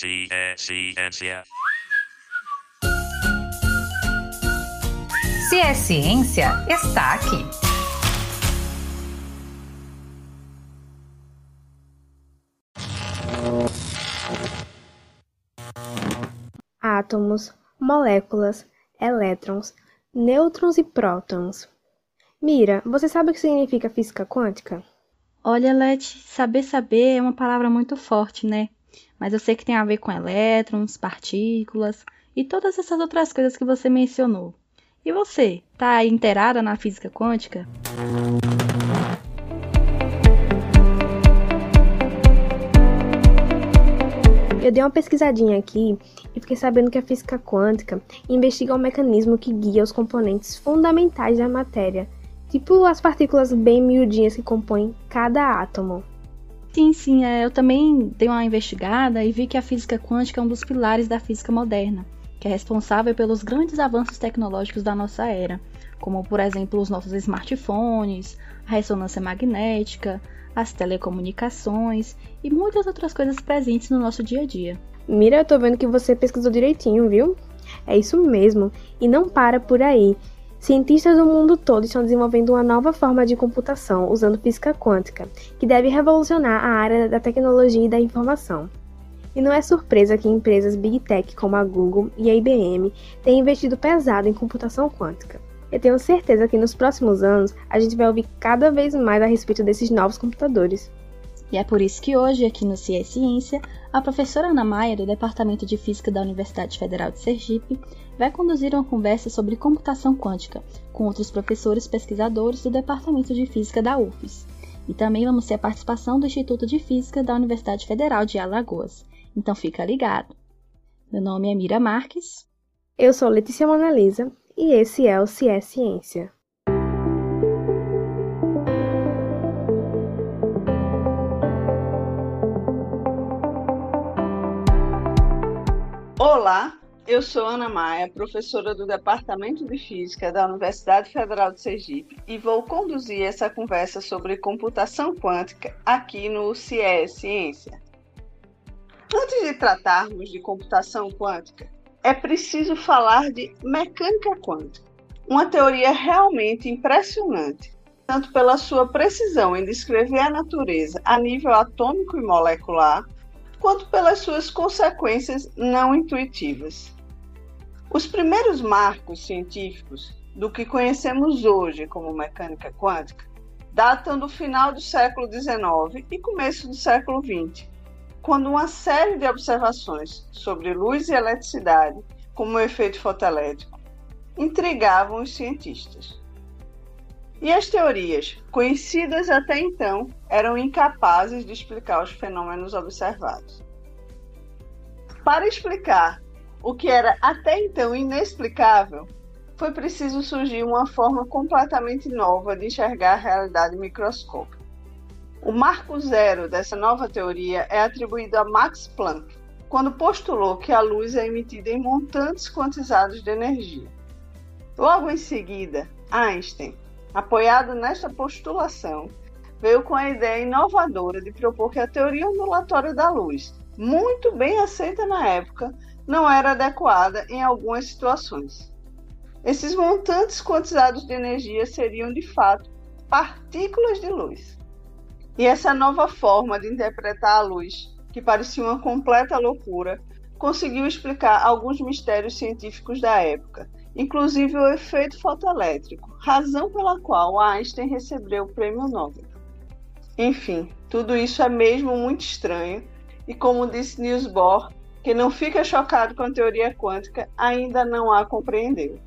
C é ciência. Se é ciência, está aqui. Átomos, moléculas, elétrons, nêutrons e prótons. Mira, você sabe o que significa física quântica? Olha, Leti, saber saber é uma palavra muito forte, né? Mas eu sei que tem a ver com elétrons, partículas e todas essas outras coisas que você mencionou. E você, tá inteirada na física quântica? Eu dei uma pesquisadinha aqui e fiquei sabendo que a física quântica investiga o mecanismo que guia os componentes fundamentais da matéria, tipo as partículas bem miudinhas que compõem cada átomo. Sim, sim, é, eu também dei uma investigada e vi que a física quântica é um dos pilares da física moderna que é responsável pelos grandes avanços tecnológicos da nossa era, como por exemplo os nossos smartphones, a ressonância magnética, as telecomunicações e muitas outras coisas presentes no nosso dia a dia. Mira, eu tô vendo que você pesquisou direitinho, viu? É isso mesmo, e não para por aí. Cientistas do mundo todo estão desenvolvendo uma nova forma de computação usando física quântica, que deve revolucionar a área da tecnologia e da informação. E não é surpresa que empresas Big Tech como a Google e a IBM tenham investido pesado em computação quântica. Eu tenho certeza que nos próximos anos a gente vai ouvir cada vez mais a respeito desses novos computadores. E é por isso que hoje, aqui no CIE Ciência, a professora Ana Maia, do Departamento de Física da Universidade Federal de Sergipe, vai conduzir uma conversa sobre computação quântica com outros professores pesquisadores do Departamento de Física da UFES. E também vamos ter a participação do Instituto de Física da Universidade Federal de Alagoas. Então fica ligado. Meu nome é Mira Marques. Eu sou Letícia Monalisa e esse é o CIE Ciência. Olá, eu sou Ana Maia, professora do Departamento de Física da Universidade Federal de Sergipe e vou conduzir essa conversa sobre computação quântica aqui no CIE Ciência. Antes de tratarmos de computação quântica, é preciso falar de mecânica quântica, uma teoria realmente impressionante, tanto pela sua precisão em descrever a natureza a nível atômico e molecular, quanto pelas suas consequências não intuitivas. Os primeiros marcos científicos do que conhecemos hoje como mecânica quântica datam do final do século XIX e começo do século XX quando uma série de observações sobre luz e eletricidade, como o efeito fotoelétrico, intrigavam os cientistas. E as teorias, conhecidas até então, eram incapazes de explicar os fenômenos observados. Para explicar o que era até então inexplicável, foi preciso surgir uma forma completamente nova de enxergar a realidade microscópica. O marco zero dessa nova teoria é atribuído a Max Planck, quando postulou que a luz é emitida em montantes quantizados de energia. Logo em seguida, Einstein, apoiado nesta postulação, veio com a ideia inovadora de propor que a teoria ondulatória da luz, muito bem aceita na época, não era adequada em algumas situações. Esses montantes quantizados de energia seriam, de fato, partículas de luz. E essa nova forma de interpretar a luz, que parecia uma completa loucura, conseguiu explicar alguns mistérios científicos da época, inclusive o efeito fotoelétrico, razão pela qual Einstein recebeu o prêmio Nobel. Enfim, tudo isso é mesmo muito estranho, e como disse Niels Bohr, quem não fica chocado com a teoria quântica ainda não a compreendeu.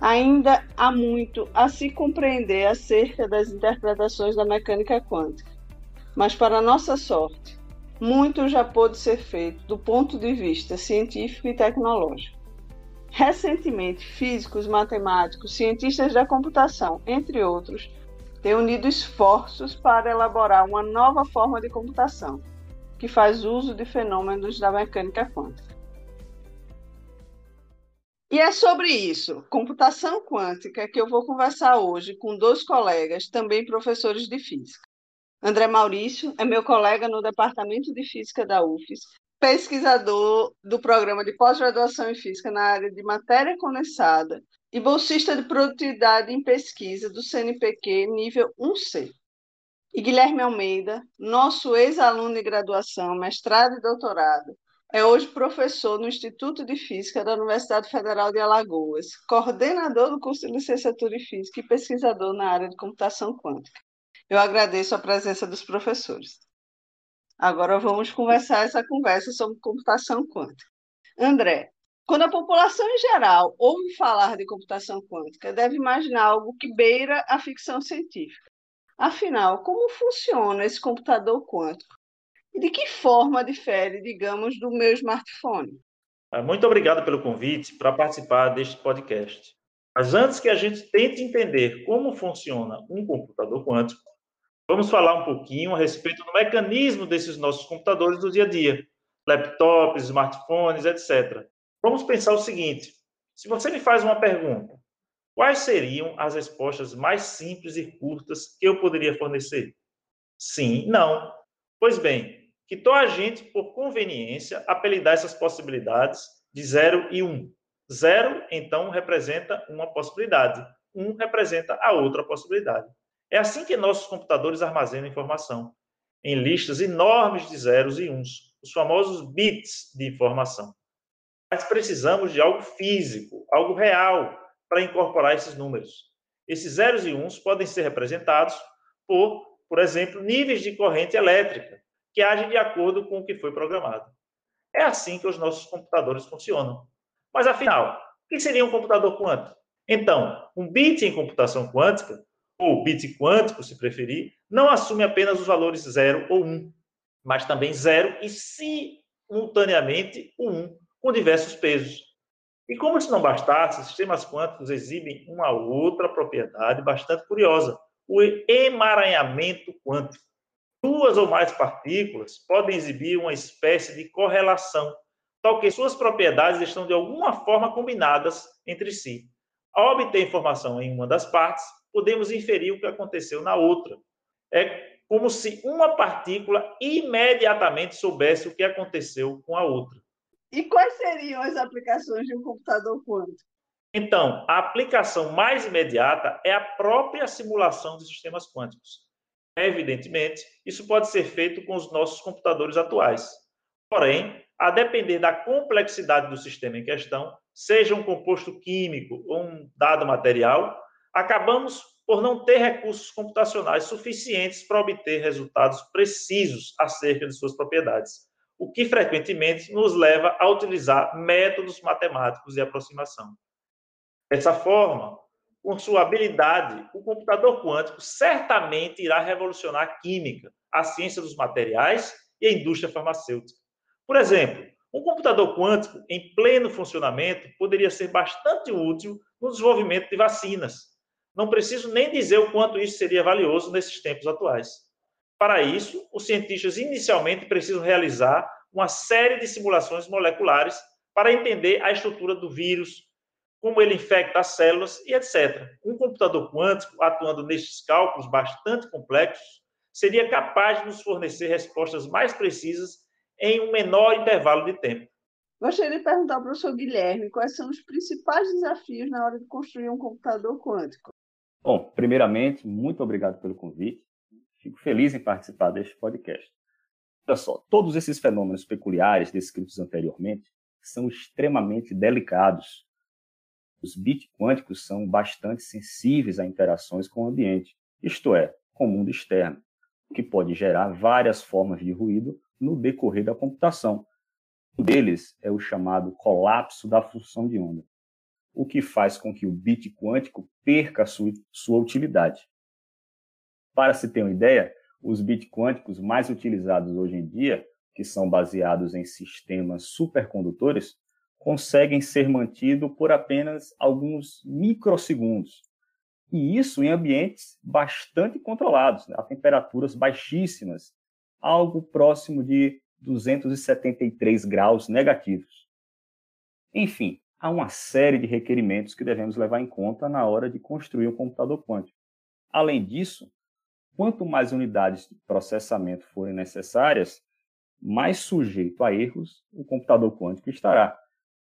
Ainda há muito a se compreender acerca das interpretações da mecânica quântica, mas, para nossa sorte, muito já pôde ser feito do ponto de vista científico e tecnológico. Recentemente, físicos, matemáticos, cientistas da computação, entre outros, têm unido esforços para elaborar uma nova forma de computação, que faz uso de fenômenos da mecânica quântica. E é sobre isso, computação quântica, que eu vou conversar hoje com dois colegas, também professores de física. André Maurício é meu colega no Departamento de Física da UFES pesquisador do programa de pós-graduação em Física na área de matéria condensada e bolsista de produtividade em pesquisa do CNPq nível 1C. E Guilherme Almeida, nosso ex-aluno de graduação, mestrado e doutorado, é hoje professor no Instituto de Física da Universidade Federal de Alagoas, coordenador do curso de licenciatura em Física e pesquisador na área de computação quântica. Eu agradeço a presença dos professores. Agora vamos conversar essa conversa sobre computação quântica. André, quando a população em geral ouve falar de computação quântica, deve imaginar algo que beira a ficção científica. Afinal, como funciona esse computador quântico? E de que forma difere, digamos, do meu smartphone? Ah, muito obrigado pelo convite para participar deste podcast. Mas antes que a gente tente entender como funciona um computador quântico, Vamos falar um pouquinho a respeito do mecanismo desses nossos computadores do dia a dia, laptops, smartphones, etc. Vamos pensar o seguinte: se você me faz uma pergunta, quais seriam as respostas mais simples e curtas que eu poderia fornecer? Sim, não. Pois bem, quitou a gente, por conveniência, apelidar essas possibilidades de 0 e 1. Um. 0, então, representa uma possibilidade. 1 um representa a outra possibilidade. É assim que nossos computadores armazenam informação, em listas enormes de zeros e uns, os famosos bits de informação. Mas precisamos de algo físico, algo real, para incorporar esses números. Esses zeros e uns podem ser representados por, por exemplo, níveis de corrente elétrica, que agem de acordo com o que foi programado. É assim que os nossos computadores funcionam. Mas afinal, o que seria um computador quântico? Então, um bit em computação quântica ou bit quântico, se preferir, não assume apenas os valores 0 ou 1, um, mas também 0 e simultaneamente o 1, um, com diversos pesos. E como se não bastasse, sistemas quânticos exibem uma outra propriedade bastante curiosa, o emaranhamento quântico. Duas ou mais partículas podem exibir uma espécie de correlação, tal que suas propriedades estão de alguma forma combinadas entre si. Ao obter informação em uma das partes, podemos inferir o que aconteceu na outra. É como se uma partícula imediatamente soubesse o que aconteceu com a outra. E quais seriam as aplicações de um computador quântico? Então, a aplicação mais imediata é a própria simulação de sistemas quânticos. Evidentemente, isso pode ser feito com os nossos computadores atuais. Porém, a depender da complexidade do sistema em questão, seja um composto químico ou um dado material, acabamos por não ter recursos computacionais suficientes para obter resultados precisos acerca de suas propriedades, o que frequentemente nos leva a utilizar métodos matemáticos de aproximação. Dessa forma, com sua habilidade, o computador quântico certamente irá revolucionar a química, a ciência dos materiais e a indústria farmacêutica. Por exemplo, um computador quântico em pleno funcionamento poderia ser bastante útil no desenvolvimento de vacinas, não preciso nem dizer o quanto isso seria valioso nesses tempos atuais. Para isso, os cientistas inicialmente precisam realizar uma série de simulações moleculares para entender a estrutura do vírus, como ele infecta as células e etc. Um computador quântico, atuando nestes cálculos bastante complexos, seria capaz de nos fornecer respostas mais precisas em um menor intervalo de tempo. Gostaria de perguntar ao professor Guilherme quais são os principais desafios na hora de construir um computador quântico. Bom, primeiramente, muito obrigado pelo convite. Fico feliz em participar deste podcast. Olha só, todos esses fenômenos peculiares descritos anteriormente são extremamente delicados. Os bits quânticos são bastante sensíveis a interações com o ambiente, isto é, com o mundo externo, o que pode gerar várias formas de ruído no decorrer da computação. Um deles é o chamado colapso da função de onda o que faz com que o bit quântico perca sua, sua utilidade. Para se ter uma ideia, os bits quânticos mais utilizados hoje em dia, que são baseados em sistemas supercondutores, conseguem ser mantidos por apenas alguns microsegundos. E isso em ambientes bastante controlados, né, a temperaturas baixíssimas, algo próximo de 273 graus negativos. Enfim, há uma série de requerimentos que devemos levar em conta na hora de construir um computador quântico. Além disso, quanto mais unidades de processamento forem necessárias, mais sujeito a erros o computador quântico estará.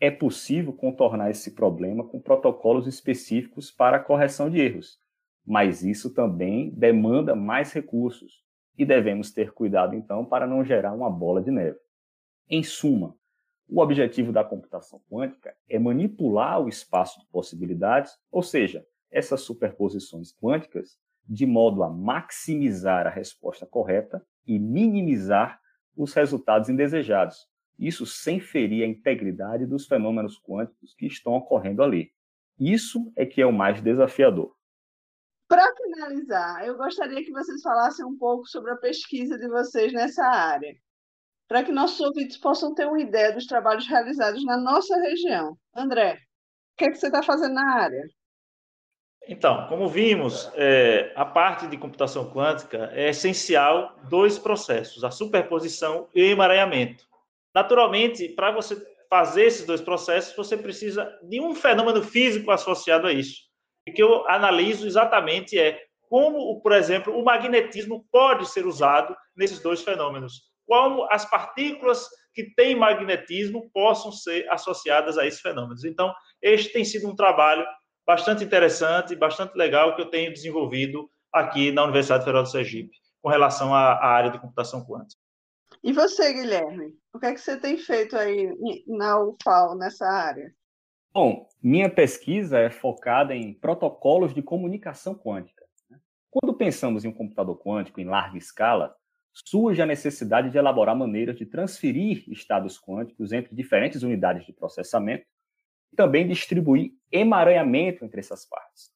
É possível contornar esse problema com protocolos específicos para a correção de erros, mas isso também demanda mais recursos e devemos ter cuidado então para não gerar uma bola de neve. Em suma, o objetivo da computação quântica é manipular o espaço de possibilidades, ou seja, essas superposições quânticas, de modo a maximizar a resposta correta e minimizar os resultados indesejados. Isso sem ferir a integridade dos fenômenos quânticos que estão ocorrendo ali. Isso é que é o mais desafiador. Para finalizar, eu gostaria que vocês falassem um pouco sobre a pesquisa de vocês nessa área, para que nossos ouvintes possam ter uma ideia dos trabalhos realizados na nossa região. André, o que, é que você está fazendo na área? Então, como vimos, é, a parte de computação quântica é essencial dois processos, a superposição e o emaranhamento. Naturalmente, para você fazer esses dois processos, você precisa de um fenômeno físico associado a isso. O que eu analiso exatamente é como, por exemplo, o magnetismo pode ser usado nesses dois fenômenos. Como as partículas que têm magnetismo possam ser associadas a esses fenômenos. Então, este tem sido um trabalho bastante interessante, bastante legal que eu tenho desenvolvido aqui na Universidade Federal do Sergipe, com relação à, à área de computação quântica. E você, Guilherme? O que é que você tem feito aí na UFAL, nessa área? Bom, minha pesquisa é focada em protocolos de comunicação quântica. Né? Quando pensamos em um computador quântico em larga escala, surge a necessidade de elaborar maneiras de transferir estados quânticos entre diferentes unidades de processamento e também distribuir emaranhamento entre essas partes.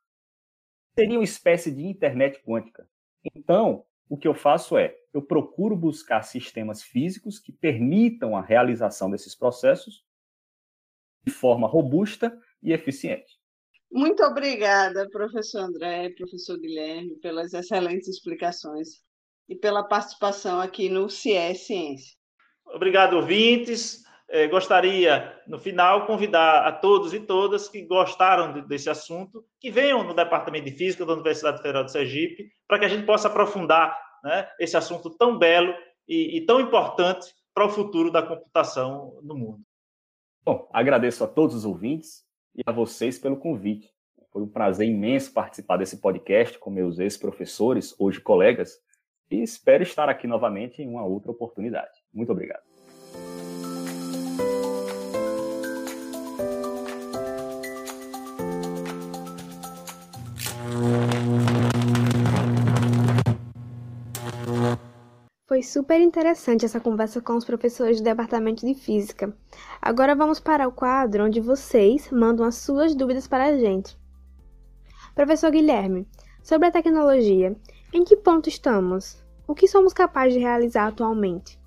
Seria uma espécie de internet quântica. Então, o que eu faço é, eu procuro buscar sistemas físicos que permitam a realização desses processos de forma robusta e eficiente. Muito obrigada, professor André, professor Guilherme, pelas excelentes explicações e pela participação aqui no CIE Ciência. Obrigado, ouvintes. É, gostaria, no final, convidar a todos e todas que gostaram de, desse assunto, que venham no Departamento de Física da Universidade Federal de Sergipe, para que a gente possa aprofundar né, esse assunto tão belo e, e tão importante para o futuro da computação no mundo. Bom, agradeço a todos os ouvintes e a vocês pelo convite. Foi um prazer imenso participar desse podcast com meus ex-professores, hoje colegas, e espero estar aqui novamente em uma outra oportunidade. Muito obrigado. Super interessante essa conversa com os professores do Departamento de Física. Agora vamos para o quadro onde vocês mandam as suas dúvidas para a gente. Professor Guilherme, sobre a tecnologia, em que ponto estamos? O que somos capazes de realizar atualmente?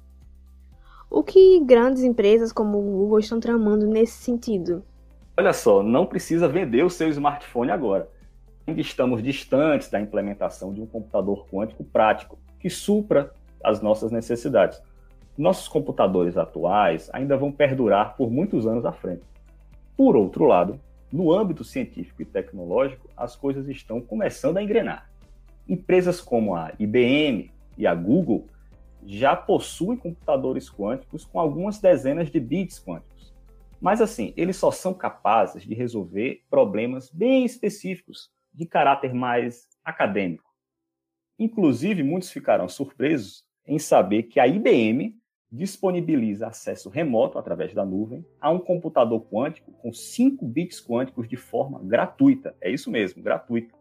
O que grandes empresas como o Google estão tramando nesse sentido? Olha só, não precisa vender o seu smartphone agora. Ainda estamos distantes da implementação de um computador quântico prático que supra as nossas necessidades. Nossos computadores atuais ainda vão perdurar por muitos anos à frente. Por outro lado, no âmbito científico e tecnológico, as coisas estão começando a engrenar. Empresas como a IBM e a Google já possuem computadores quânticos com algumas dezenas de bits quânticos. Mas assim, eles só são capazes de resolver problemas bem específicos, de caráter mais acadêmico. Inclusive, muitos ficaram surpresos em saber que a IBM disponibiliza acesso remoto através da nuvem a um computador quântico com 5 bits quânticos de forma gratuita. É isso mesmo, gratuita.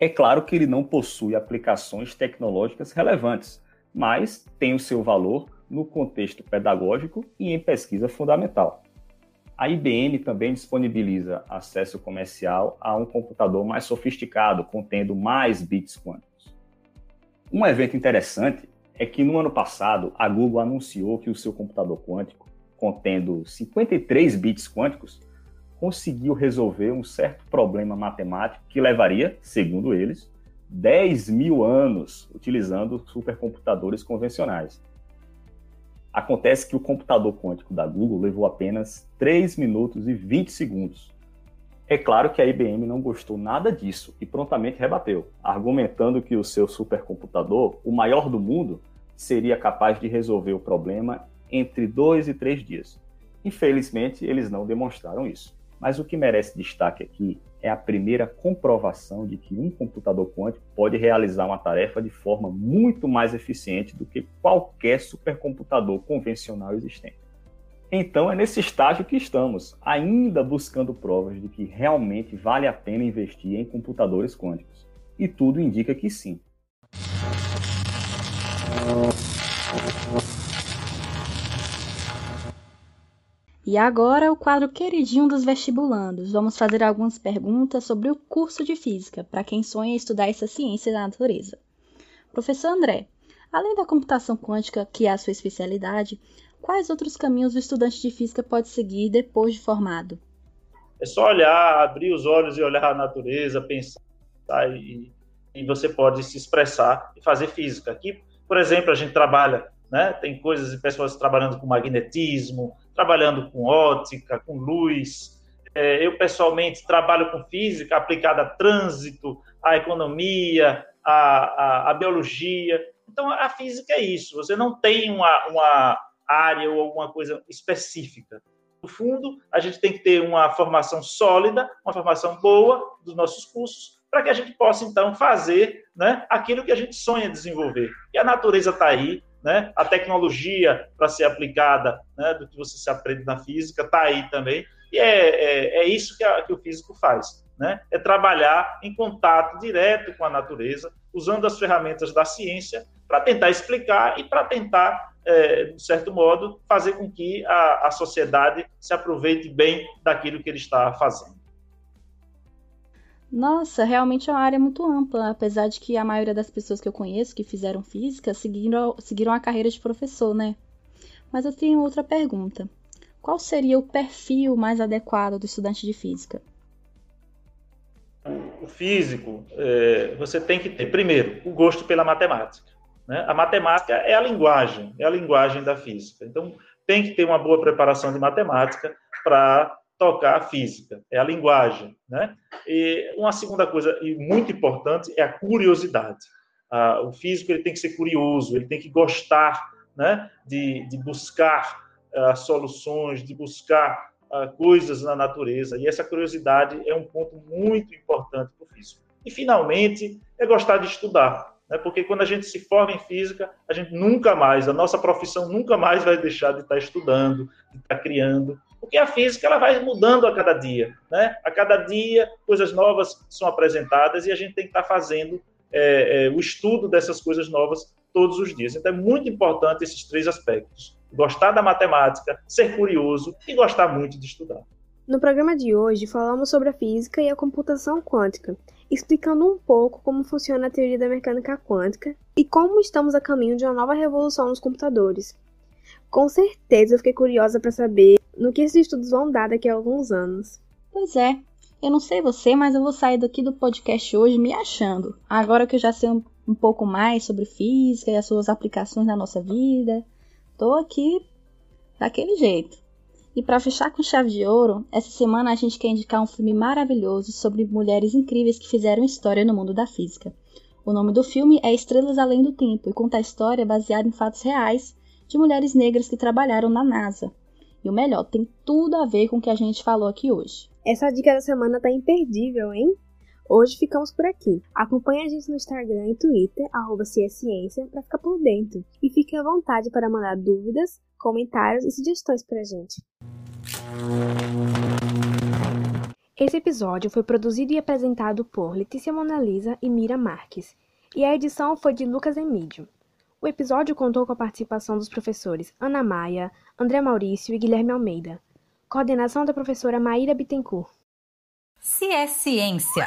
É claro que ele não possui aplicações tecnológicas relevantes, mas tem o seu valor no contexto pedagógico e em pesquisa fundamental. A IBM também disponibiliza acesso comercial a um computador mais sofisticado, contendo mais bits quânticos. Um evento interessante é que no ano passado a Google anunciou que o seu computador quântico, contendo 53 bits quânticos, conseguiu resolver um certo problema matemático que levaria, segundo eles, 10 mil anos utilizando supercomputadores convencionais. Acontece que o computador quântico da Google levou apenas 3 minutos e 20 segundos. É claro que a IBM não gostou nada disso e prontamente rebateu, argumentando que o seu supercomputador, o maior do mundo, seria capaz de resolver o problema entre dois e três dias. Infelizmente, eles não demonstraram isso. Mas o que merece destaque aqui é a primeira comprovação de que um computador quântico pode realizar uma tarefa de forma muito mais eficiente do que qualquer supercomputador convencional existente. Então é nesse estágio que estamos, ainda buscando provas de que realmente vale a pena investir em computadores quânticos. E tudo indica que sim. E agora o quadro queridinho dos vestibulandos. Vamos fazer algumas perguntas sobre o curso de física, para quem sonha estudar essa ciência da natureza. Professor André, além da computação quântica, que é a sua especialidade, quais outros caminhos o estudante de física pode seguir depois de formado? É só olhar, abrir os olhos e olhar a natureza, pensar e, e você pode se expressar e fazer física. Aqui, por exemplo, a gente trabalha, né, tem coisas e pessoas trabalhando com magnetismo, trabalhando com ótica, com luz. É, eu, pessoalmente, trabalho com física aplicada a trânsito, à economia, à, à, à biologia. Então, a física é isso. Você não tem uma, uma área ou alguma coisa específica. No fundo, a gente tem que ter uma formação sólida, uma formação boa dos nossos cursos, para que a gente possa, então, fazer né, aquilo que a gente sonha desenvolver. E a natureza está aí, né? A tecnologia para ser aplicada, né, do que você se aprende na física, está aí também. E é, é, é isso que, a, que, o físico faz, né? É trabalhar em contato direto com a natureza, usando as ferramentas da ciência para tentar explicar e para tentar, é, de certo modo, fazer com que a, a sociedade se aproveite bem daquilo que ele está fazendo. Nossa, realmente é uma área muito ampla, apesar de que a maioria das pessoas que eu conheço que fizeram física seguiram, seguiram a carreira de professor, né? Mas eu tenho outra pergunta. Qual seria o perfil mais adequado do estudante de física? O físico, é, você tem que ter, primeiro, o gosto pela matemática. Né? A matemática é a linguagem, é a linguagem da física. Então, tem que ter uma boa preparação de matemática para tocar a física, é a linguagem, né? E uma segunda coisa e muito importante é a curiosidade. Ah, o físico ele tem que ser curioso, ele tem que gostar, né, de, de buscar ah, soluções, de buscar ah, coisas na natureza. E essa curiosidade é um ponto muito importante para o físico. E finalmente é gostar de estudar, né? Porque quando a gente se forma em física, a gente nunca mais, a nossa profissão nunca mais vai deixar de estar estudando, de estar criando porque a física ela vai mudando a cada dia, né? A cada dia coisas novas são apresentadas e a gente tem que estar fazendo é, é, o estudo dessas coisas novas todos os dias. Então é muito importante esses três aspectos: gostar da matemática, ser curioso e gostar muito de estudar. No programa de hoje falamos sobre a física e a computação quântica, explicando um pouco como funciona a teoria da mecânica quântica e como estamos a caminho de uma nova revolução nos computadores. Com certeza eu fiquei curiosa para saber no que esses estudos vão dar daqui a alguns anos. Pois é, eu não sei você, mas eu vou sair daqui do podcast hoje me achando. Agora que eu já sei um, um pouco mais sobre física e as suas aplicações na nossa vida, tô aqui daquele jeito. E para fechar com chave de ouro, essa semana a gente quer indicar um filme maravilhoso sobre mulheres incríveis que fizeram história no mundo da física. O nome do filme é Estrelas Além do Tempo e conta a história baseada em fatos reais de mulheres negras que trabalharam na NASA. E o melhor, tem tudo a ver com o que a gente falou aqui hoje. Essa dica da semana tá imperdível, hein? Hoje ficamos por aqui. Acompanhe a gente no Instagram e Twitter, arroba para ficar por dentro. E fique à vontade para mandar dúvidas, comentários e sugestões para a gente. Esse episódio foi produzido e apresentado por Letícia Monalisa e Mira Marques. E a edição foi de Lucas Emídio. O episódio contou com a participação dos professores Ana Maia, André Maurício e Guilherme Almeida. Coordenação da professora Maíra Bittencourt. Se é Ciência,